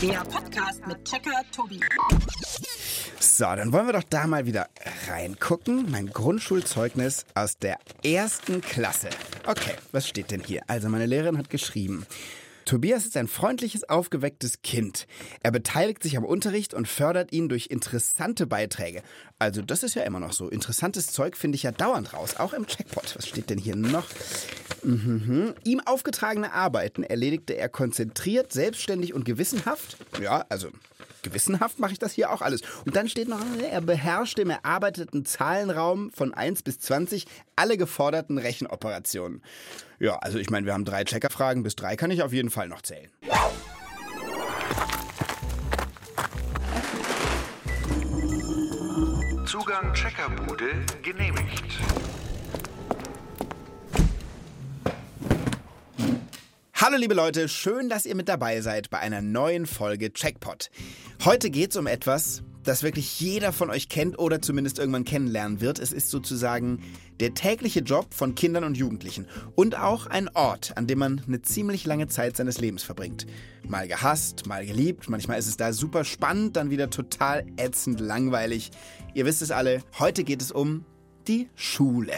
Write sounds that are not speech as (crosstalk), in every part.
Der Podcast mit Checker Tobi. So, dann wollen wir doch da mal wieder reingucken. Mein Grundschulzeugnis aus der ersten Klasse. Okay, was steht denn hier? Also, meine Lehrerin hat geschrieben. Tobias ist ein freundliches, aufgewecktes Kind. Er beteiligt sich am Unterricht und fördert ihn durch interessante Beiträge. Also das ist ja immer noch so. Interessantes Zeug finde ich ja dauernd raus, auch im Checkpot. Was steht denn hier noch? Mhm. Ihm aufgetragene Arbeiten erledigte er konzentriert, selbstständig und gewissenhaft. Ja, also gewissenhaft mache ich das hier auch alles. Und dann steht noch, er beherrschte im erarbeiteten Zahlenraum von 1 bis 20 alle geforderten Rechenoperationen. Ja, also ich meine, wir haben drei Checkerfragen, bis drei kann ich auf jeden Fall noch zählen. Zugang Checkerbude genehmigt. Hallo liebe Leute, schön, dass ihr mit dabei seid bei einer neuen Folge Checkpot. Heute geht es um etwas, das wirklich jeder von euch kennt oder zumindest irgendwann kennenlernen wird. Es ist sozusagen der tägliche Job von Kindern und Jugendlichen und auch ein Ort, an dem man eine ziemlich lange Zeit seines Lebens verbringt. Mal gehasst, mal geliebt, manchmal ist es da super spannend, dann wieder total ätzend langweilig. Ihr wisst es alle, heute geht es um die Schule.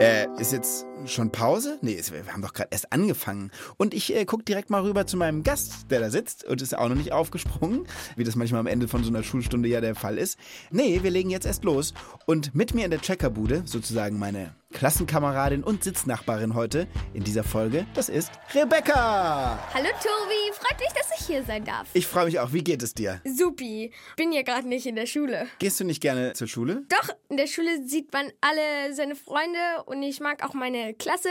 Äh, ist jetzt schon Pause? Nee, wir haben doch gerade erst angefangen. Und ich äh, gucke direkt mal rüber zu meinem Gast, der da sitzt und ist auch noch nicht aufgesprungen, wie das manchmal am Ende von so einer Schulstunde ja der Fall ist. Nee, wir legen jetzt erst los. Und mit mir in der Checkerbude, sozusagen meine Klassenkameradin und Sitznachbarin heute in dieser Folge, das ist Rebecca. Hallo Tobi, freut mich, dass ich hier sein darf. Ich freue mich auch. Wie geht es dir? Supi, bin ja gerade nicht in der Schule. Gehst du nicht gerne zur Schule? Doch, in der Schule sieht man alle seine Freunde und ich mag auch meine Klasse.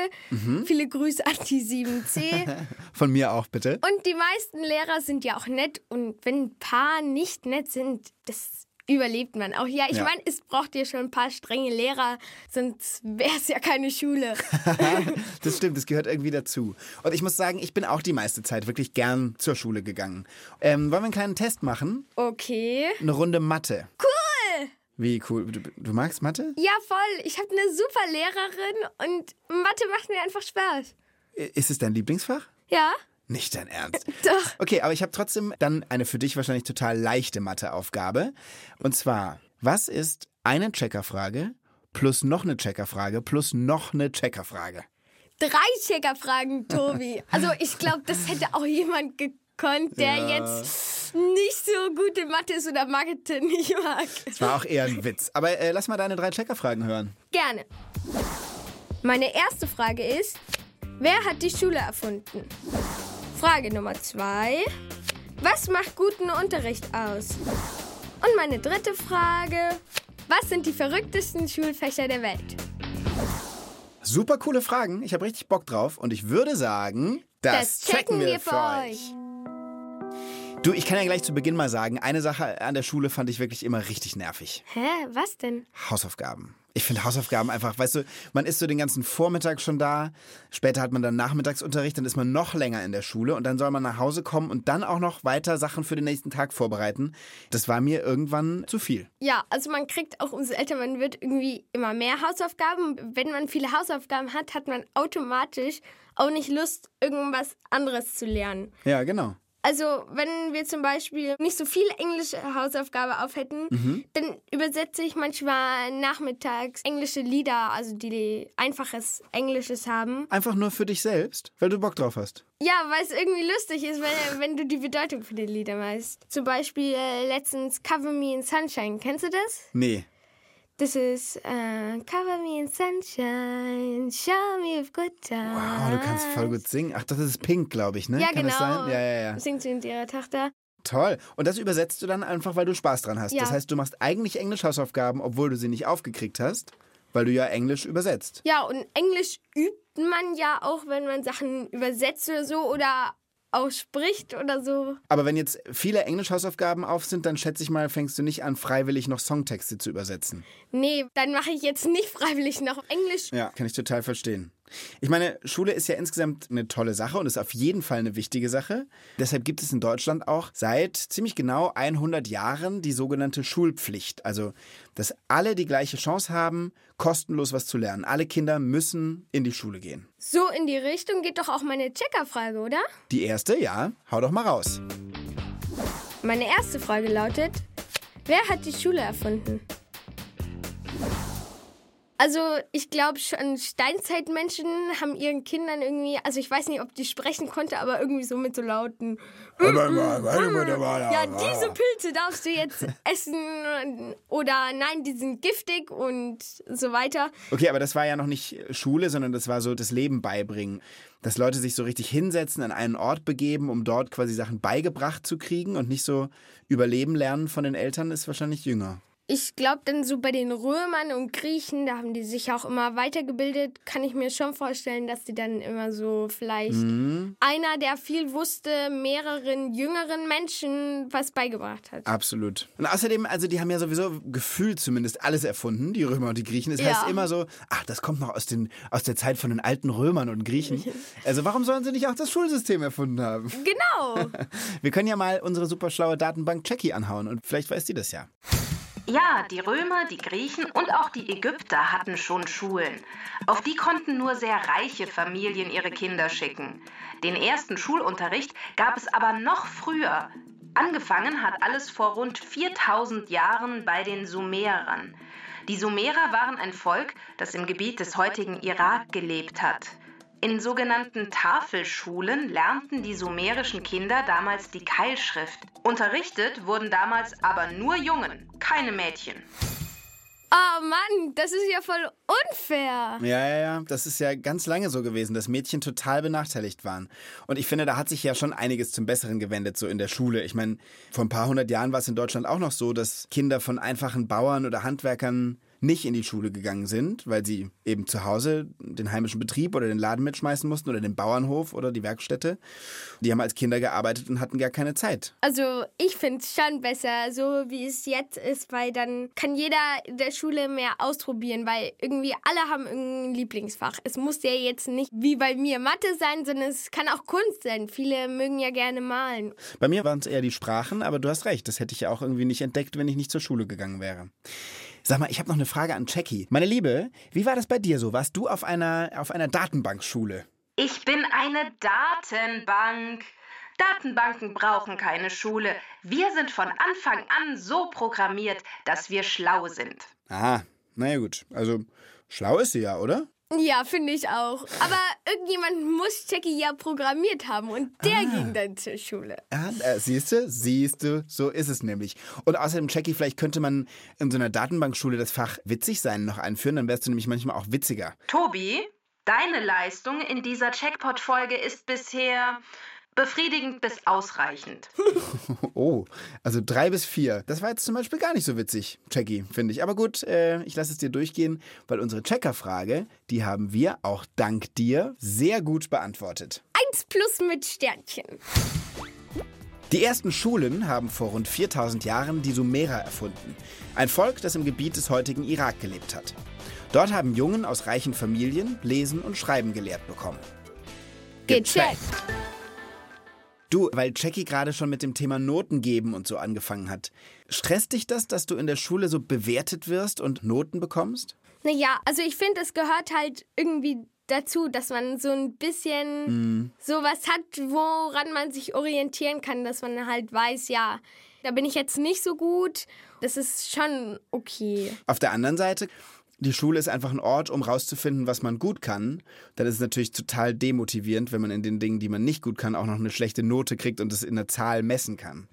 Viele Grüße an die 7C. (laughs) Von mir auch, bitte. und die meisten Lehrer sind ja auch nett und wenn ein paar nicht nett sind, das überlebt man auch. Ja, ich Ja. meine, es braucht ja schon ein paar strenge Lehrer, sonst wäre es ja keine Schule. (laughs) (laughs) das stimmt, das gehört irgendwie dazu. Und ich muss sagen, ich bin auch die meiste Zeit wirklich gern zur Schule gegangen. Ähm, wollen wir einen kleinen Test machen? Okay. Eine Runde Mathe. Cool! Wie cool. Du, du magst Mathe? Ja, voll. Ich habe eine super Lehrerin und Mathe macht mir einfach Spaß. Ist es dein Lieblingsfach? Ja? Nicht dein Ernst. (laughs) Doch. Okay, aber ich habe trotzdem dann eine für dich wahrscheinlich total leichte Matheaufgabe. Und zwar, was ist eine Checkerfrage plus noch eine Checkerfrage plus noch eine Checkerfrage? Drei Checkerfragen, Tobi. (laughs) Also ich glaube, das hätte auch jemand gekonnt, der Ja. jetzt nicht so gut in Mathe ist oder Mathe nicht mag. Das war auch eher ein Witz. Aber äh, lass mal deine drei Checkerfragen hören. Gerne. Meine erste Frage ist, wer hat die Schule erfunden? Frage Nummer zwei, was macht guten Unterricht aus? Und meine dritte Frage, was sind die verrücktesten Schulfächer der Welt? Super coole Fragen. Ich habe richtig Bock drauf. Und ich würde sagen, das, checken wir für euch. Du, ich kann ja gleich zu Beginn mal sagen, eine Sache an der Schule fand ich wirklich immer richtig nervig. Hä, was denn? Hausaufgaben. Ich finde Hausaufgaben einfach, weißt du, man ist so den ganzen Vormittag schon da, später hat man dann Nachmittagsunterricht, dann ist man noch länger in der Schule und dann soll man nach Hause kommen und dann auch noch weiter Sachen für den nächsten Tag vorbereiten. Das war mir irgendwann zu viel. Ja, also man kriegt auch, umso älter man wird, irgendwie immer mehr Hausaufgaben. Wenn man viele Hausaufgaben hat, hat man automatisch auch nicht Lust, irgendwas anderes zu lernen. Ja, genau. Also, wenn wir zum Beispiel nicht so viel englische Hausaufgabe auf hätten, dann übersetze ich manchmal nachmittags englische Lieder, also die einfaches Englisches haben. Einfach nur für dich selbst, weil du Bock drauf hast. Ja, weil es irgendwie lustig ist, wenn, wenn du die Bedeutung von den Liedern weißt. Zum Beispiel äh, letztens Cover Me in Sunshine. Kennst du das? Nee. Das ist äh, Cover Me in Sunshine, Show Me with Good Time. Wow, du kannst voll gut singen. Ach, das ist Pink, glaube ich, ne? Ja, Kann genau. das sein? Ja, ja, ja. Singt sie mit ihrer Tochter. Toll. Und das übersetzt du dann einfach, weil du Spaß dran hast. Ja. Das heißt, du machst eigentlich Englisch-Hausaufgaben, obwohl du sie nicht aufgekriegt hast, weil du ja Englisch übersetzt. Ja, und Englisch übt man ja auch, wenn man Sachen übersetzt oder so oder ausspricht oder so. Aber wenn jetzt viele Englisch-Hausaufgaben auf sind, dann schätze ich mal, fängst du nicht an, freiwillig noch Songtexte zu übersetzen. Nee, dann mache ich jetzt nicht (laughs) freiwillig noch Englisch. Ja, kann ich total verstehen. Ich meine, Schule ist ja insgesamt eine tolle Sache und ist auf jeden Fall eine wichtige Sache. Deshalb gibt es in Deutschland auch seit ziemlich genau 100 Jahren die sogenannte Schulpflicht. Also, dass alle die gleiche Chance haben, kostenlos was zu lernen. Alle Kinder müssen in die Schule gehen. So in die Richtung geht doch auch meine Checkerfrage, oder? Die erste, ja, hau doch mal raus. Meine erste Frage lautet, wer hat die Schule erfunden? Also ich glaube schon, Steinzeitmenschen haben ihren Kindern irgendwie, also ich weiß nicht, ob die sprechen konnte, aber irgendwie so mit so lauten. Ja, diese Pilze darfst du jetzt (laughs) essen oder nein, die sind giftig und so weiter. Okay, aber das war ja noch nicht Schule, sondern das war so das Leben beibringen. Dass Leute sich so richtig hinsetzen, an einen Ort begeben, um dort quasi Sachen beigebracht zu kriegen und nicht so überleben lernen von den Eltern, ist wahrscheinlich jünger. Ich glaube, dann so bei den Römern und Griechen, da haben die sich auch immer weitergebildet, kann ich mir schon vorstellen, dass die dann immer so vielleicht Mhm. einer, der viel wusste, mehreren jüngeren Menschen was beigebracht hat. Absolut. Und außerdem, also die haben ja sowieso gefühlt zumindest alles erfunden, die Römer und die Griechen. Es Ja. heißt immer so, ach, das kommt noch aus, den, aus der Zeit von den alten Römern und Griechen. (laughs) Also warum sollen sie nicht auch das Schulsystem erfunden haben? Genau. (laughs) Wir können ja mal unsere super schlaue Datenbank Jackie anhauen und vielleicht weiß die das ja. Ja, die Römer, die Griechen und auch die Ägypter hatten schon Schulen. Auf die konnten nur sehr reiche Familien ihre Kinder schicken. Den ersten Schulunterricht gab es aber noch früher. Angefangen hat alles vor rund 4000 Jahren bei den Sumerern. Die Sumerer waren ein Volk, das im Gebiet des heutigen Irak gelebt hat. In sogenannten Tafelschulen lernten die sumerischen Kinder damals die Keilschrift. Unterrichtet wurden damals aber nur Jungen, keine Mädchen. Oh Mann, das ist ja voll unfair. Ja, ja, ja. Das ist ja ganz lange so gewesen, dass Mädchen total benachteiligt waren. Und ich finde, da hat sich ja schon einiges zum Besseren gewendet, so in der Schule. Ich meine, vor ein paar hundert Jahren war es in Deutschland auch noch so, dass Kinder von einfachen Bauern oder Handwerkern nicht in die Schule gegangen sind, weil sie eben zu Hause den heimischen Betrieb oder den Laden mitschmeißen mussten oder den Bauernhof oder die Werkstätte. Die haben als Kinder gearbeitet und hatten gar keine Zeit. Also ich finde es schon besser, so wie es jetzt ist, weil dann kann jeder in der Schule mehr ausprobieren, weil irgendwie alle haben irgendein Lieblingsfach. Es muss ja jetzt nicht wie bei mir Mathe sein, sondern es kann auch Kunst sein. Viele mögen ja gerne malen. Bei mir waren es eher die Sprachen, aber du hast recht, das hätte ich ja auch irgendwie nicht entdeckt, wenn ich nicht zur Schule gegangen wäre. Sag mal, ich habe noch eine Frage an Jackie. Meine Liebe, wie war das bei dir so? Warst du auf einer, auf einer Datenbankschule? Ich bin eine Datenbank. Datenbanken brauchen keine Schule. Wir sind von Anfang an so programmiert, dass wir schlau sind. Aha, naja gut. Also, schlau ist sie ja, oder? Ja, finde ich auch. Aber irgendjemand muss Jackie ja programmiert haben und der ging dann zur Schule. Ja, äh, siehst du, siehst du, so ist es nämlich. Und außerdem, Jackie, vielleicht könnte man in so einer Datenbankschule das Fach witzig sein noch einführen, dann wärst du nämlich manchmal auch witziger. Tobi, deine Leistung in dieser Checkpot-Folge ist bisher befriedigend bis ausreichend. (laughs) Oh, also drei bis vier. Das war jetzt zum Beispiel gar nicht so witzig, Jackie, finde ich. Aber gut, äh, ich lasse es dir durchgehen, weil unsere Checkerfrage, die haben wir auch dank dir sehr gut beantwortet. Eins plus mit Sternchen. Die ersten Schulen haben vor rund 4000 Jahren die Sumerer erfunden. Ein Volk, das im Gebiet des heutigen Irak gelebt hat. Dort haben Jungen aus reichen Familien Lesen und Schreiben gelehrt bekommen. Gecheckt. Du, weil Jackie gerade schon mit dem Thema Noten geben und so angefangen hat. Stresst dich das, dass du in der Schule so bewertet wirst und Noten bekommst? Naja, also ich finde, es gehört halt irgendwie dazu, dass man so ein bisschen sowas hat, woran man sich orientieren kann, dass man halt weiß, ja, da bin ich jetzt nicht so gut. Das ist schon okay. Auf der anderen Seite, die Schule ist einfach ein Ort, um rauszufinden, was man gut kann. Dann ist es natürlich total demotivierend, wenn man in den Dingen, die man nicht gut kann, auch noch eine schlechte Note kriegt und es in der Zahl messen kann.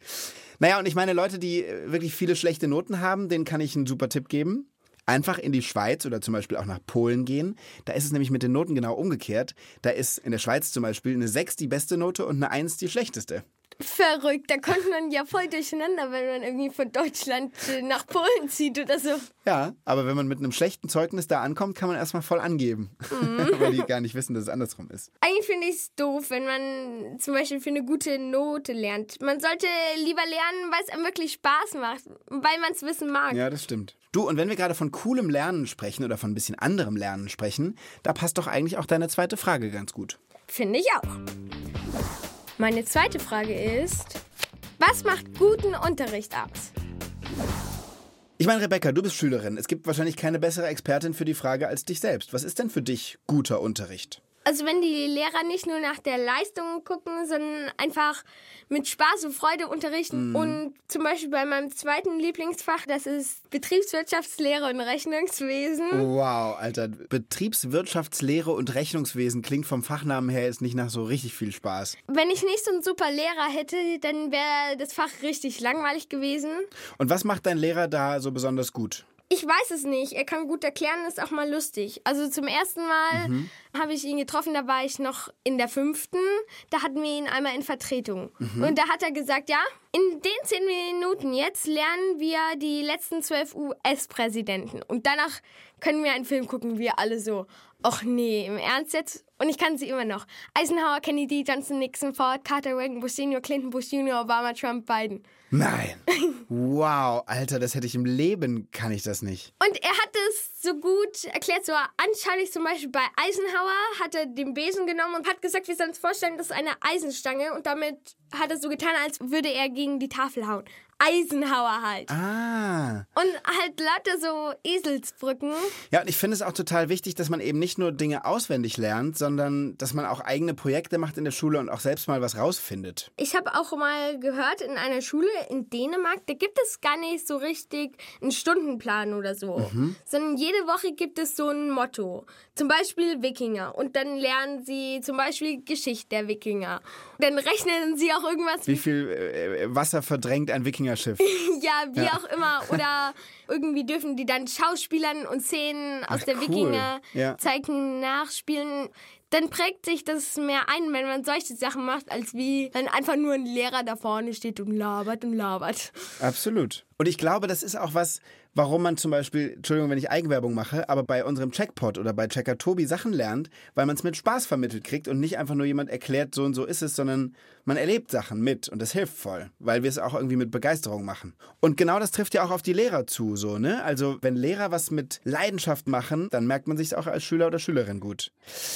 Naja, und ich meine, Leute, die äh, wirklich viele schlechte Noten haben, denen kann ich einen super Tipp geben. Einfach in die Schweiz oder zum Beispiel auch nach Polen gehen. Da ist es nämlich mit den Noten genau umgekehrt. Da ist in der Schweiz zum Beispiel eine 6 die beste Note und eine 1 die schlechteste. Verrückt, da kommt man ja voll durcheinander, wenn man irgendwie von Deutschland nach Polen zieht oder so. Ja, aber wenn man mit einem schlechten Zeugnis da ankommt, kann man erstmal voll angeben. (laughs) Weil die gar nicht wissen, dass es andersrum ist. Eigentlich finde ich es doof, wenn man zum Beispiel für eine gute Note lernt. Man sollte lieber lernen, weil es einem wirklich Spaß macht, weil man es wissen mag. Ja, das stimmt. Du, und wenn wir gerade von coolem Lernen sprechen oder von ein bisschen anderem Lernen sprechen, da passt doch eigentlich auch deine zweite Frage ganz gut. Finde ich auch. Meine zweite Frage ist, was macht guten Unterricht aus? Ich meine, Rebecca, du bist Schülerin. Es gibt wahrscheinlich keine bessere Expertin für die Frage als dich selbst. Was ist denn für dich guter Unterricht? Also wenn die Lehrer nicht nur nach der Leistung gucken, sondern einfach mit Spaß und Freude unterrichten. Und zum Beispiel bei meinem zweiten Lieblingsfach, das ist Betriebswirtschaftslehre und Rechnungswesen. Wow, Alter. Betriebswirtschaftslehre und Rechnungswesen klingt vom Fachnamen her jetzt nicht nach so richtig viel Spaß. Wenn ich nicht so einen super Lehrer hätte, dann wäre das Fach richtig langweilig gewesen. Und was macht dein Lehrer da so besonders gut? Ich weiß es nicht. Er kann gut erklären, ist auch mal lustig. Also zum ersten Mal Mhm. habe ich ihn getroffen, da war ich noch in der fünften. Da hatten wir ihn einmal in Vertretung. Mhm. Und da hat er gesagt, ja, in den zehn Minuten jetzt lernen wir die letzten zwölf US-Präsidenten. Und danach können wir einen Film gucken, wir alle so. Och nee, im Ernst jetzt? Und ich kann sie immer noch. Eisenhower, Kennedy, Johnson, Nixon, Ford, Carter, Reagan, Bush Senior, Clinton, Bush Junior, Obama, Trump, Biden. Nein. Wow, Alter, das hätte ich im Leben, kann ich das nicht. Und er hat es so gut erklärt, so anschaulich zum Beispiel bei Eisenhower hat er den Besen genommen und hat gesagt, wir sollen uns vorstellen, das ist eine Eisenstange und damit hat er so getan, als würde er gegen die Tafel hauen. Eisenhower halt. Ah. Und halt lauter so Eselsbrücken. Ja, und ich finde es auch total wichtig, dass man eben nicht nur Dinge auswendig lernt, sondern dass man auch eigene Projekte macht in der Schule und auch selbst mal was rausfindet. Ich habe auch mal gehört, in einer Schule in Dänemark, da gibt es gar nicht so richtig einen Stundenplan oder so, sondern jede Woche gibt es so ein Motto. Zum Beispiel Wikinger. Und dann lernen sie zum Beispiel Geschichte der Wikinger. Dann rechnen sie auch irgendwas Wie viel äh, Wasser verdrängt ein Wikingerschiff? (laughs) ja, wie Ja. auch immer. Oder irgendwie dürfen die dann Schauspielern und Szenen aus Ach, der cool. Wikinger-Zeichnung nachspielen. Dann prägt sich das mehr ein, wenn man solche Sachen macht, als wie wenn einfach nur ein Lehrer da vorne steht und labert und labert. Absolut. Und ich glaube, das ist auch was, warum man zum Beispiel, Entschuldigung, wenn ich Eigenwerbung mache, aber bei unserem Checkpot oder bei Checker Tobi Sachen lernt, weil man es mit Spaß vermittelt kriegt und nicht einfach nur jemand erklärt, so und so ist es, sondern man erlebt Sachen mit und das hilft voll, weil wir es auch irgendwie mit Begeisterung machen. Und genau das trifft ja auch auf die Lehrer zu, so, ne? Also, wenn Lehrer was mit Leidenschaft machen, dann merkt man sich auch als Schüler oder Schülerin gut.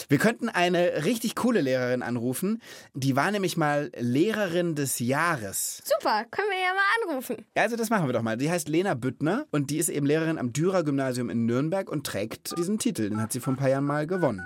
Wir könnten eine richtig coole Lehrerin anrufen, die war nämlich mal Lehrerin des Jahres. Super, können wir ja mal anrufen. Ja, Also das machen wir doch mal. Die heißt Lena Büttner und die ist eben Lehrerin am Dürer Gymnasium in Nürnberg und trägt diesen Titel. Den hat sie vor ein paar Jahren mal gewonnen.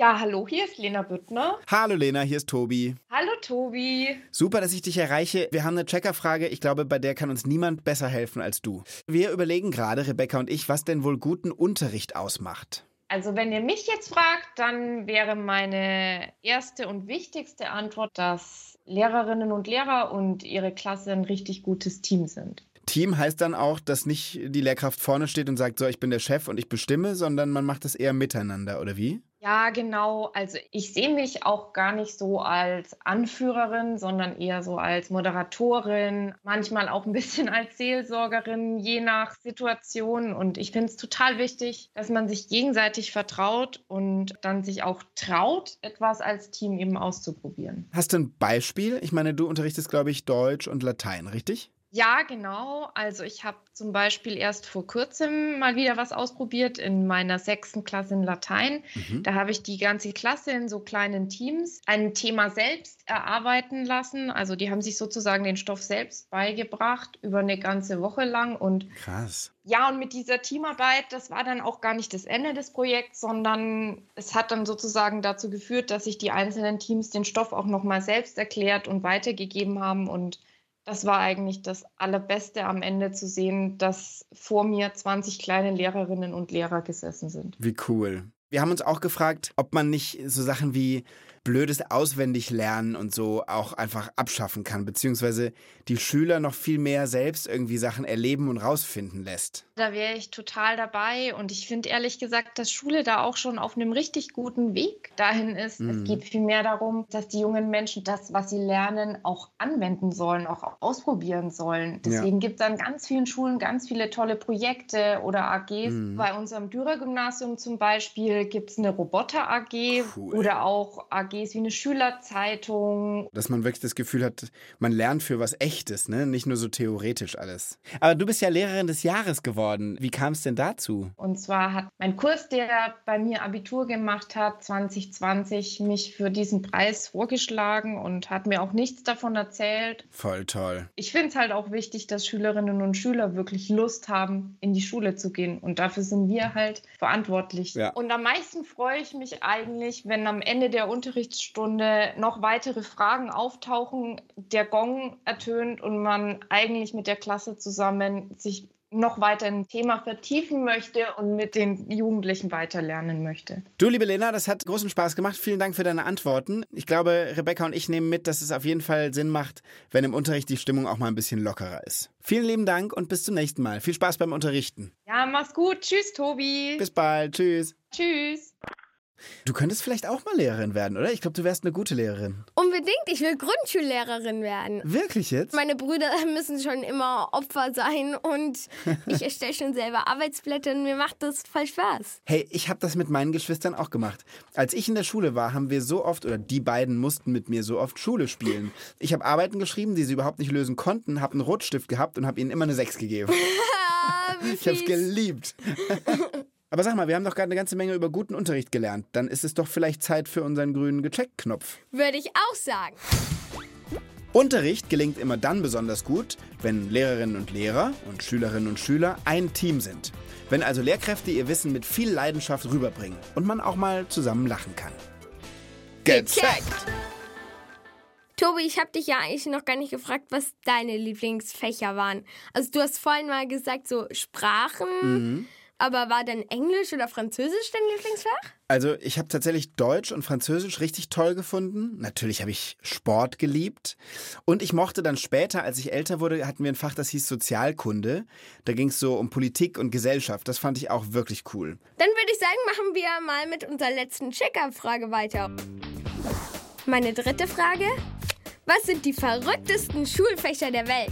Ja, hallo, hier ist Lena Büttner. Hallo Lena, hier ist Tobi. Hallo Tobi. Super, dass ich dich erreiche. Wir haben eine Checkerfrage. Ich glaube, bei der kann uns niemand besser helfen als du. Wir überlegen gerade, Rebecca und ich, was denn wohl guten Unterricht ausmacht. Also wenn ihr mich jetzt fragt, dann wäre meine erste und wichtigste Antwort, dass Lehrerinnen und Lehrer und ihre Klasse ein richtig gutes Team sind. Team heißt dann auch, dass nicht die Lehrkraft vorne steht und sagt, so, ich bin der Chef und ich bestimme, sondern man macht es eher miteinander, oder wie? Ja, genau. Also ich sehe mich auch gar nicht so als Anführerin, sondern eher so als Moderatorin, manchmal auch ein bisschen als Seelsorgerin, je nach Situation. Und ich finde es total wichtig, dass man sich gegenseitig vertraut und dann sich auch traut, etwas als Team eben auszuprobieren. Hast du ein Beispiel? Ich meine, du unterrichtest, glaube ich, Deutsch und Latein, richtig? Ja, genau. Also ich habe zum Beispiel erst vor kurzem mal wieder was ausprobiert in meiner sechsten Klasse in Latein. Mhm. Da habe ich die ganze Klasse in so kleinen Teams ein Thema selbst erarbeiten lassen. Also die haben sich sozusagen den Stoff selbst beigebracht über eine ganze Woche lang. Und Krass. ja, und mit dieser Teamarbeit, das war dann auch gar nicht das Ende des Projekts, sondern es hat dann sozusagen dazu geführt, dass sich die einzelnen Teams den Stoff auch nochmal selbst erklärt und weitergegeben haben. Und das war eigentlich das Allerbeste am Ende zu sehen, dass vor mir 20 kleine Lehrerinnen und Lehrer gesessen sind. Wie cool. Wir haben uns auch gefragt, ob man nicht so Sachen wie blödes Auswendiglernen und so auch einfach abschaffen kann, beziehungsweise die Schüler noch viel mehr selbst irgendwie Sachen erleben und rausfinden lässt. Da wäre ich total dabei und ich finde ehrlich gesagt, dass Schule da auch schon auf einem richtig guten Weg dahin ist. Mhm. Es geht vielmehr darum, dass die jungen Menschen das, was sie lernen, auch anwenden sollen, auch ausprobieren sollen. Deswegen gibt es an ganz vielen Schulen ganz viele tolle Projekte oder AGs. Mhm. Bei unserem Dürer-Gymnasium zum Beispiel gibt es eine Roboter-AG Cool. oder auch AGs wie eine Schülerzeitung Dass man wirklich das Gefühl hat, man lernt für was Echtes, ne? Nicht nur so theoretisch alles. Aber du bist ja Lehrerin des Jahres geworden. Wie kam es denn dazu? Und zwar hat mein Kurs, der bei mir Abitur gemacht hat, 2020, mich für diesen Preis vorgeschlagen und hat mir auch nichts davon erzählt. Voll toll. Ich finde es halt auch wichtig, dass Schülerinnen und Schüler wirklich Lust haben, in die Schule zu gehen. Und dafür sind wir halt verantwortlich. Ja. Und am meisten freue ich mich eigentlich, wenn am Ende der Unterrichtsstunde noch weitere Fragen auftauchen, der Gong ertönt und man eigentlich mit der Klasse zusammen sich noch weiter ein Thema vertiefen möchte und mit den Jugendlichen weiterlernen möchte. Du, liebe Lena, das hat großen Spaß gemacht. Vielen Dank für deine Antworten. Ich glaube, Rebecca und ich nehmen mit, dass es auf jeden Fall Sinn macht, wenn im Unterricht die Stimmung auch mal ein bisschen lockerer ist. Vielen lieben Dank und bis zum nächsten Mal. Viel Spaß beim Unterrichten. Ja, mach's gut. Tschüss, Tobi. Bis bald. Tschüss. Tschüss. Du könntest vielleicht auch mal Lehrerin werden, oder? Ich glaube, du wärst eine gute Lehrerin. Unbedingt, ich will Grundschullehrerin werden. Wirklich jetzt? Meine Brüder (laughs) müssen schon immer Opfer sein und (laughs) ich erstelle schon selber Arbeitsblätter und mir macht das voll Spaß. Hey, ich habe das mit meinen Geschwistern auch gemacht. Als ich in der Schule war, haben wir so oft, oder die beiden mussten mit mir so oft Schule spielen. Ich habe Arbeiten geschrieben, die sie überhaupt nicht lösen konnten, habe einen Rotstift gehabt und habe ihnen immer eine 6 gegeben. (laughs) Ich habe es geliebt. Aber sag mal, wir haben doch gerade eine ganze Menge über guten Unterricht gelernt. Dann ist es doch vielleicht Zeit für unseren grünen Gecheckt-Knopf. Würde ich auch sagen. Unterricht gelingt immer dann besonders gut, wenn Lehrerinnen und Lehrer und Schülerinnen und Schüler ein Team sind. Wenn also Lehrkräfte ihr Wissen mit viel Leidenschaft rüberbringen und man auch mal zusammen lachen kann. Gecheckt! Tobi, ich habe dich ja eigentlich noch gar nicht gefragt, was deine Lieblingsfächer waren. Also du hast vorhin mal gesagt, so Sprachen, Mhm. Aber war denn Englisch oder Französisch dein Lieblingsfach? Also ich habe tatsächlich Deutsch und Französisch richtig toll gefunden. Natürlich habe ich Sport geliebt. Und ich mochte dann später, als ich älter wurde, hatten wir ein Fach, das hieß Sozialkunde. Da ging es so um Politik und Gesellschaft. Das fand ich auch wirklich cool. Dann würde ich sagen, machen wir mal mit unserer letzten Check-up-Frage weiter. Meine dritte Frage. Was sind die verrücktesten Schulfächer der Welt?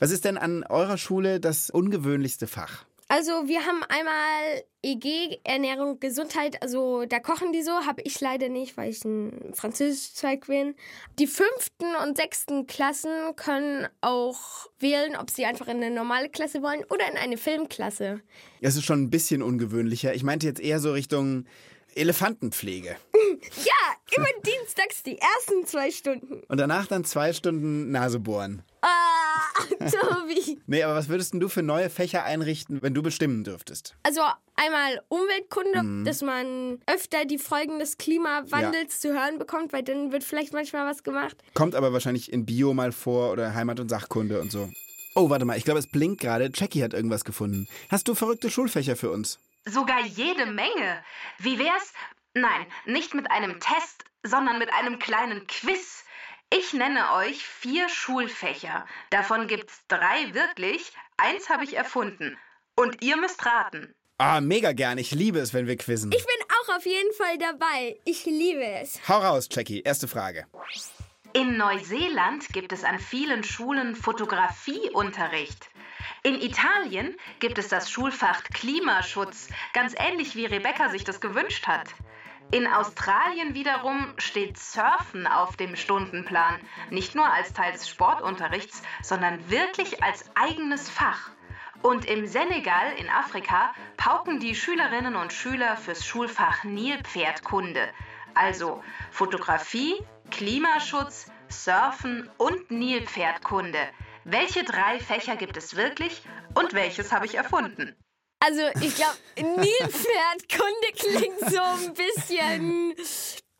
Was ist denn an eurer Schule das ungewöhnlichste Fach? Also wir haben einmal EG, Ernährung, Gesundheit, also da kochen die so, habe ich leider nicht, weil ich ein Französischzweig bin. Die fünften und sechsten Klassen können auch wählen, ob sie einfach in eine normale Klasse wollen oder in eine Filmklasse. Das ist schon ein bisschen ungewöhnlicher. Ich meinte jetzt eher so Richtung Elefantenpflege. (laughs) Ja, immer dienstags die ersten zwei Stunden. Und danach dann zwei Stunden Nase bohren. Ah, (laughs) Tobi. Nee, aber was würdest denn du für neue Fächer einrichten, wenn du bestimmen dürftest? Also einmal Umweltkunde, Mhm. dass man öfter die Folgen des Klimawandels zu hören bekommt, weil dann wird vielleicht manchmal was gemacht. Kommt aber wahrscheinlich in Bio mal vor oder Heimat- und Sachkunde und so. Oh, warte mal, ich glaube, es blinkt gerade. Jackie hat irgendwas gefunden. Hast du verrückte Schulfächer für uns? Sogar jede Menge. Wie wär's? Nein, nicht mit einem Test, sondern mit einem kleinen Quiz. Ich nenne euch vier Schulfächer. Davon gibt's drei wirklich, eins habe ich erfunden. Und ihr müsst raten. Ah, mega gern. Ich liebe es, wenn wir quizzen. Ich bin auch auf jeden Fall dabei. Ich liebe es. Hau raus, Jackie. Erste Frage. In Neuseeland gibt es an vielen Schulen Fotografieunterricht. In Italien gibt es das Schulfach Klimaschutz, ganz ähnlich wie Rebecca sich das gewünscht hat. In Australien wiederum steht Surfen auf dem Stundenplan, nicht nur als Teil des Sportunterrichts, sondern wirklich als eigenes Fach. Und im Senegal in Afrika pauken die Schülerinnen und Schüler fürs Schulfach Nilpferdkunde, also Fotografie, Klimaschutz, Surfen und Nilpferdkunde. Welche drei Fächer gibt es wirklich und welches habe ich erfunden? Also ich glaube, Nilpferdkunde klingt so ein bisschen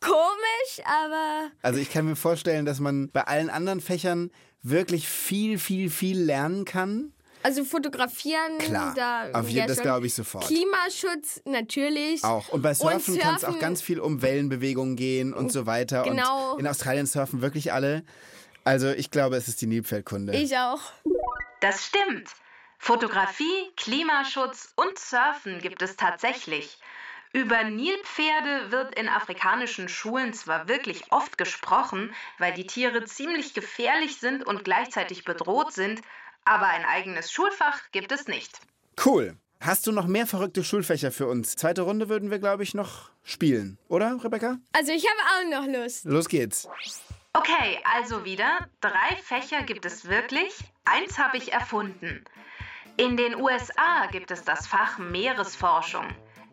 komisch, aber Also ich kann mir vorstellen, dass man bei allen anderen Fächern wirklich viel, viel, viel lernen kann. Also fotografieren, Klar, da auf jeden ja das glaube ich sofort. Klimaschutz natürlich. Auch. Und bei Surfen, kann es auch ganz viel um Wellenbewegungen gehen und so weiter. Genau. Und in Australien surfen wirklich alle. Also ich glaube, es ist die Nilpferdkunde. Ich auch. Das stimmt. Fotografie, Klimaschutz und Surfen gibt es tatsächlich. Über Nilpferde wird in afrikanischen Schulen zwar wirklich oft gesprochen, weil die Tiere ziemlich gefährlich sind und gleichzeitig bedroht sind, aber ein eigenes Schulfach gibt es nicht. Cool. Hast du noch mehr verrückte Schulfächer für uns? Zweite Runde würden wir, glaube ich, noch spielen. Oder, Rebecca? Also ich habe auch noch Lust. Los geht's. Okay, also wieder. Drei Fächer gibt es wirklich. Eins habe ich erfunden. In den USA gibt es das Fach Meeresforschung.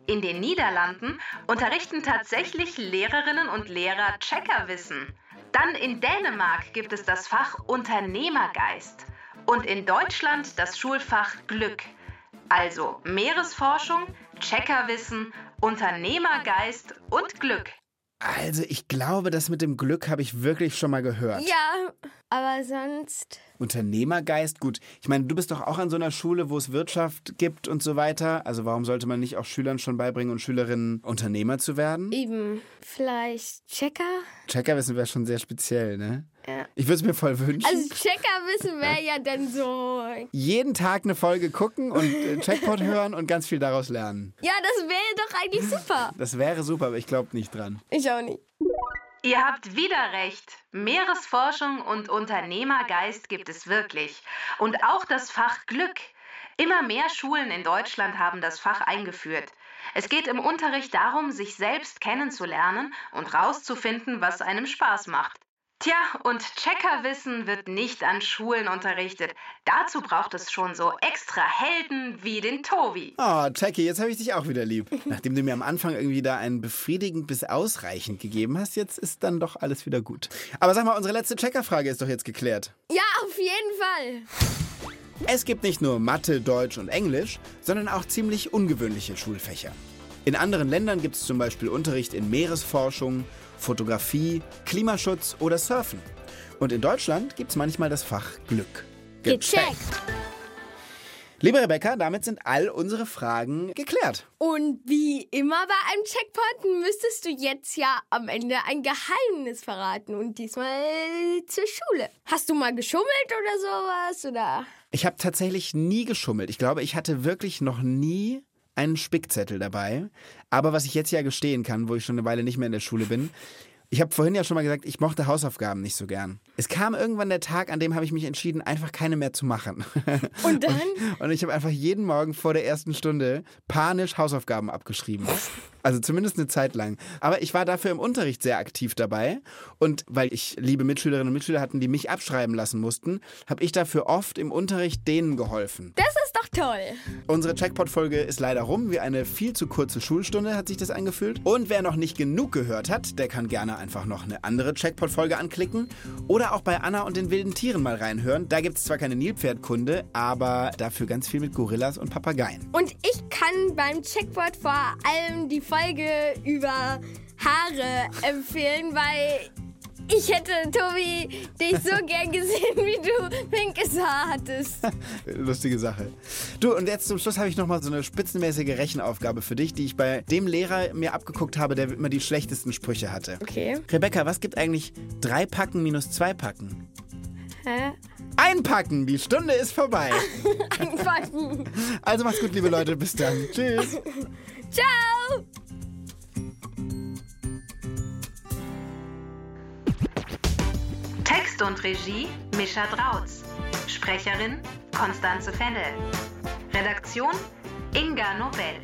In den Niederlanden unterrichten tatsächlich Lehrerinnen und Lehrer Checkerwissen. Dann in Dänemark gibt es das Fach Unternehmergeist. Und in Deutschland das Schulfach Glück. Also Meeresforschung, Checkerwissen, Unternehmergeist und Glück. Also ich glaube, das mit dem Glück habe ich wirklich schon mal gehört. Ja, aber sonst. Unternehmergeist, gut. Ich meine, du bist doch auch an so einer Schule, wo es Wirtschaft gibt und so weiter. Also warum sollte man nicht auch Schülern schon beibringen und Schülerinnen Unternehmer zu werden? Eben, vielleicht Checker? Checkerwissen wäre schon sehr speziell, ne? Ja. Ich würde es mir voll wünschen. Also Checkerwissen wäre ja dann so. Jeden Tag eine Folge gucken und äh, Checkpot hören und ganz viel daraus lernen. Ja, das wäre doch eigentlich super. Das wäre super, aber ich glaube nicht dran. Ich auch nicht. Ihr habt wieder recht. Meeresforschung und Unternehmergeist gibt es wirklich. Und auch das Fach Glück. Immer mehr Schulen in Deutschland haben das Fach eingeführt. Es geht im Unterricht darum, sich selbst kennenzulernen und rauszufinden, was einem Spaß macht. Tja, und Checkerwissen wird nicht an Schulen unterrichtet. Dazu braucht es schon so extra Helden wie den Tobi. Oh, Jackie, jetzt habe ich dich auch wieder lieb. Nachdem du mir am Anfang irgendwie da ein befriedigend bis ausreichend gegeben hast, jetzt ist dann doch alles wieder gut. Aber sag mal, unsere letzte Checkerfrage ist doch jetzt geklärt. Ja, auf jeden Fall. Es gibt nicht nur Mathe, Deutsch und Englisch, sondern auch ziemlich ungewöhnliche Schulfächer. In anderen Ländern gibt es zum Beispiel Unterricht in Meeresforschung, Fotografie, Klimaschutz oder Surfen. Und in Deutschland gibt es manchmal das Fach Glück. Gecheckt. Liebe Rebecca, damit sind all unsere Fragen geklärt. Und wie immer bei einem Checkpoint müsstest du jetzt ja am Ende ein Geheimnis verraten und diesmal zur Schule. Hast du mal geschummelt oder sowas oder? Ich habe tatsächlich nie geschummelt. Ich glaube, ich hatte wirklich noch nie einen Spickzettel dabei. Aber was ich jetzt ja gestehen kann, wo ich schon eine Weile nicht mehr in der Schule bin, ich habe vorhin ja schon mal gesagt, ich mochte Hausaufgaben nicht so gern. Es kam irgendwann der Tag, an dem habe ich mich entschieden, einfach keine mehr zu machen. Und dann? (laughs) Und, und ich habe einfach jeden Morgen vor der ersten Stunde panisch Hausaufgaben abgeschrieben. Also zumindest eine Zeit lang. Aber ich war dafür im Unterricht sehr aktiv dabei. Und weil ich liebe Mitschülerinnen und Mitschüler hatten, die mich abschreiben lassen mussten, habe ich dafür oft im Unterricht denen geholfen. Das ist doch toll. Unsere Checkpot-Folge ist leider rum. Wie eine viel zu kurze Schulstunde hat sich das angefühlt. Und wer noch nicht genug gehört hat, der kann gerne einfach noch eine andere Checkpot-Folge anklicken. Oder auch bei Anna und den wilden Tieren mal reinhören. Da gibt es zwar keine Nilpferdkunde, aber dafür ganz viel mit Gorillas und Papageien. Und ich kann beim Checkpoint vor allem die Folge über Haare empfehlen, weil ich hätte, Tobi, dich so (laughs) gern gesehen, wie du pinkes Haar hattest. (laughs) Lustige Sache. Du, und jetzt zum Schluss habe ich nochmal so eine spitzenmäßige Rechenaufgabe für dich, die ich bei dem Lehrer mir abgeguckt habe, der immer die schlechtesten Sprüche hatte. Okay. Rebecca, was gibt eigentlich drei Packen minus zwei Packen? Hä? Einpacken, die Stunde ist vorbei. (laughs) Einpacken. Also macht's gut, liebe Leute, bis dann. Tschüss. (laughs) Ciao. Text und Regie Mischa Drautz. Sprecherin Konstanze Fennel. Redaktion Inga Nobel.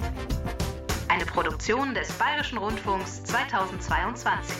Eine Produktion des Bayerischen Rundfunks 2022.